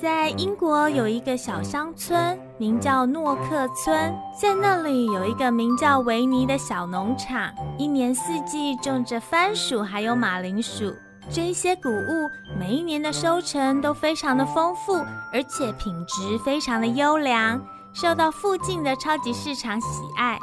在英国有一个小乡村，名叫诺克村，在那里有一个名叫维尼的小农场，一年四季种着番薯还有马铃薯。这些谷物每一年的收成都非常的丰富，而且品质非常的优良，受到附近的超级市场喜爱。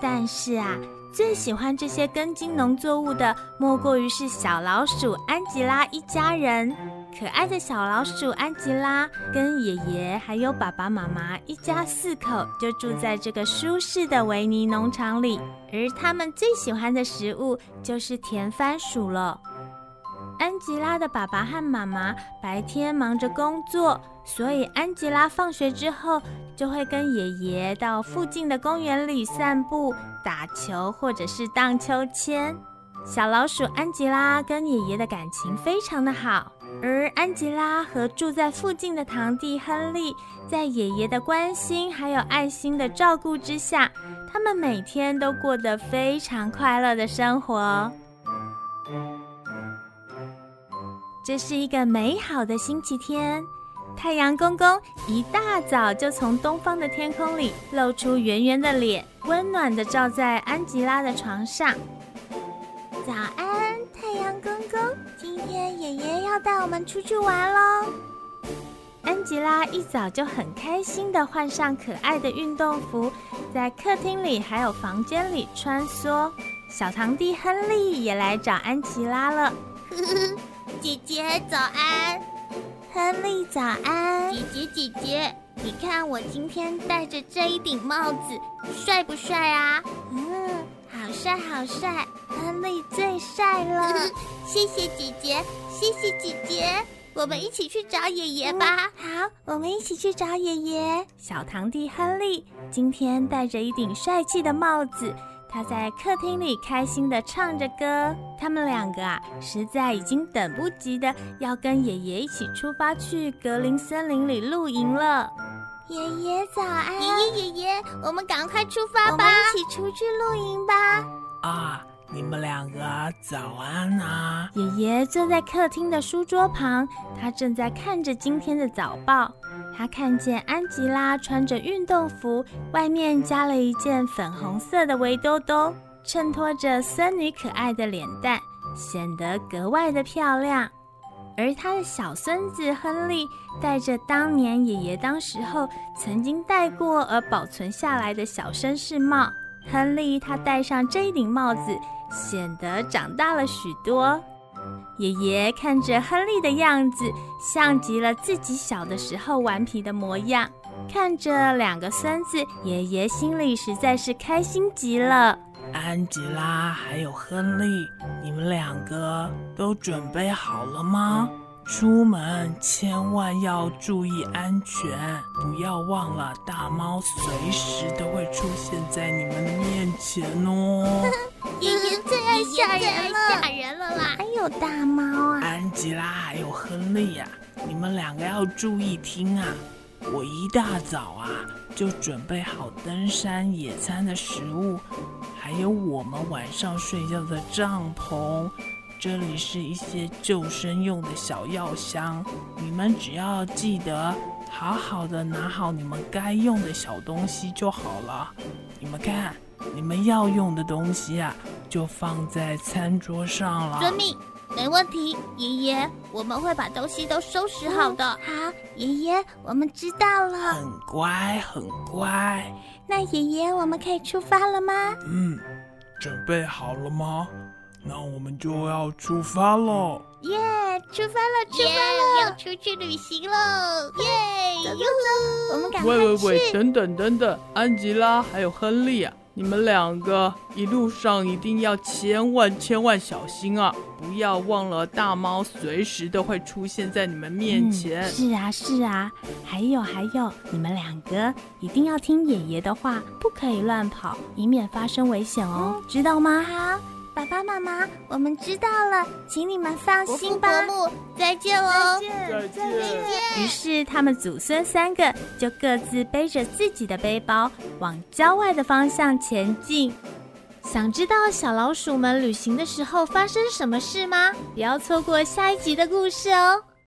但是啊，最喜欢这些根茎农作物的，莫过于是小老鼠安吉拉一家人。可爱的小老鼠安吉拉跟爷爷还有爸爸妈妈一家四口就住在这个舒适的维尼农场里，而他们最喜欢的食物就是甜番薯了。安吉拉的爸爸和妈妈白天忙着工作，所以安吉拉放学之后就会跟爷爷到附近的公园里散步、打球或者是荡秋千。小老鼠安吉拉跟爷爷的感情非常的好，而安吉拉和住在附近的堂弟亨利，在爷爷的关心还有爱心的照顾之下，他们每天都过得非常快乐的生活。这是一个美好的星期天，太阳公公一大早就从东方的天空里露出圆圆的脸，温暖的照在安吉拉的床上。早安，太阳公公，今天爷爷要带我们出去玩喽。安吉拉一早就很开心的换上可爱的运动服，在客厅里还有房间里穿梭。小堂弟亨利也来找安吉拉了。姐姐早安，亨利早安，姐姐姐姐，你看我今天戴着这一顶帽子，帅不帅啊？嗯，好帅好帅，亨利最帅了。谢谢姐姐，谢谢姐姐，我们一起去找爷爷吧。好，我们一起去找爷爷。小堂弟亨利今天戴着一顶帅气的帽子。他在客厅里开心地唱着歌，他们两个啊，实在已经等不及的要跟爷爷一起出发去格林森林里露营了。爷爷早安，爷爷爷爷，我们赶快出发吧，一起出去露营吧。啊。你们两个早安啊！爷爷坐在客厅的书桌旁，他正在看着今天的早报。他看见安吉拉穿着运动服，外面加了一件粉红色的围兜兜，衬托着孙女可爱的脸蛋，显得格外的漂亮。而他的小孙子亨利戴着当年爷爷当时候曾经戴过而保存下来的小绅士帽。亨利他戴上这顶帽子。显得长大了许多。爷爷看着亨利的样子，像极了自己小的时候顽皮的模样。看着两个孙子，爷爷心里实在是开心极了。安吉拉还有亨利，你们两个都准备好了吗？出门千万要注意安全，不要忘了大猫随时都会出现在你们面前哦。爷爷最爱吓人了，吓人了啦！还有大猫啊，安吉拉还有亨利呀，你们两个要注意听啊！我一大早啊就准备好登山野餐的食物，还有我们晚上睡觉的帐篷。这里是一些救生用的小药箱，你们只要记得好好的拿好你们该用的小东西就好了。你们看，你们要用的东西啊，就放在餐桌上了。遵命，没问题。爷爷，我们会把东西都收拾好的。好，爷爷，我们知道了。很乖，很乖。那爷爷，我们可以出发了吗？嗯，准备好了吗？那我们就要出发喽！耶，出发了，出发了，要出去旅行喽！耶，走走走，我们赶快喂喂喂，等等等等，安吉拉还有亨利啊，你们两个一路上一定要千万千万小心啊！不要忘了，大猫随时都会出现在你们面前。是啊是啊，还有还有，你们两个一定要听爷爷的话，不可以乱跑，以免发生危险哦，知道吗？好。爸爸妈妈，我们知道了，请你们放心吧。伯母，再见喽！再见，再见。于是他们祖孙三个就各自背着自己的背包，往郊外的方向前进。想知道小老鼠们旅行的时候发生什么事吗？不要错过下一集的故事哦！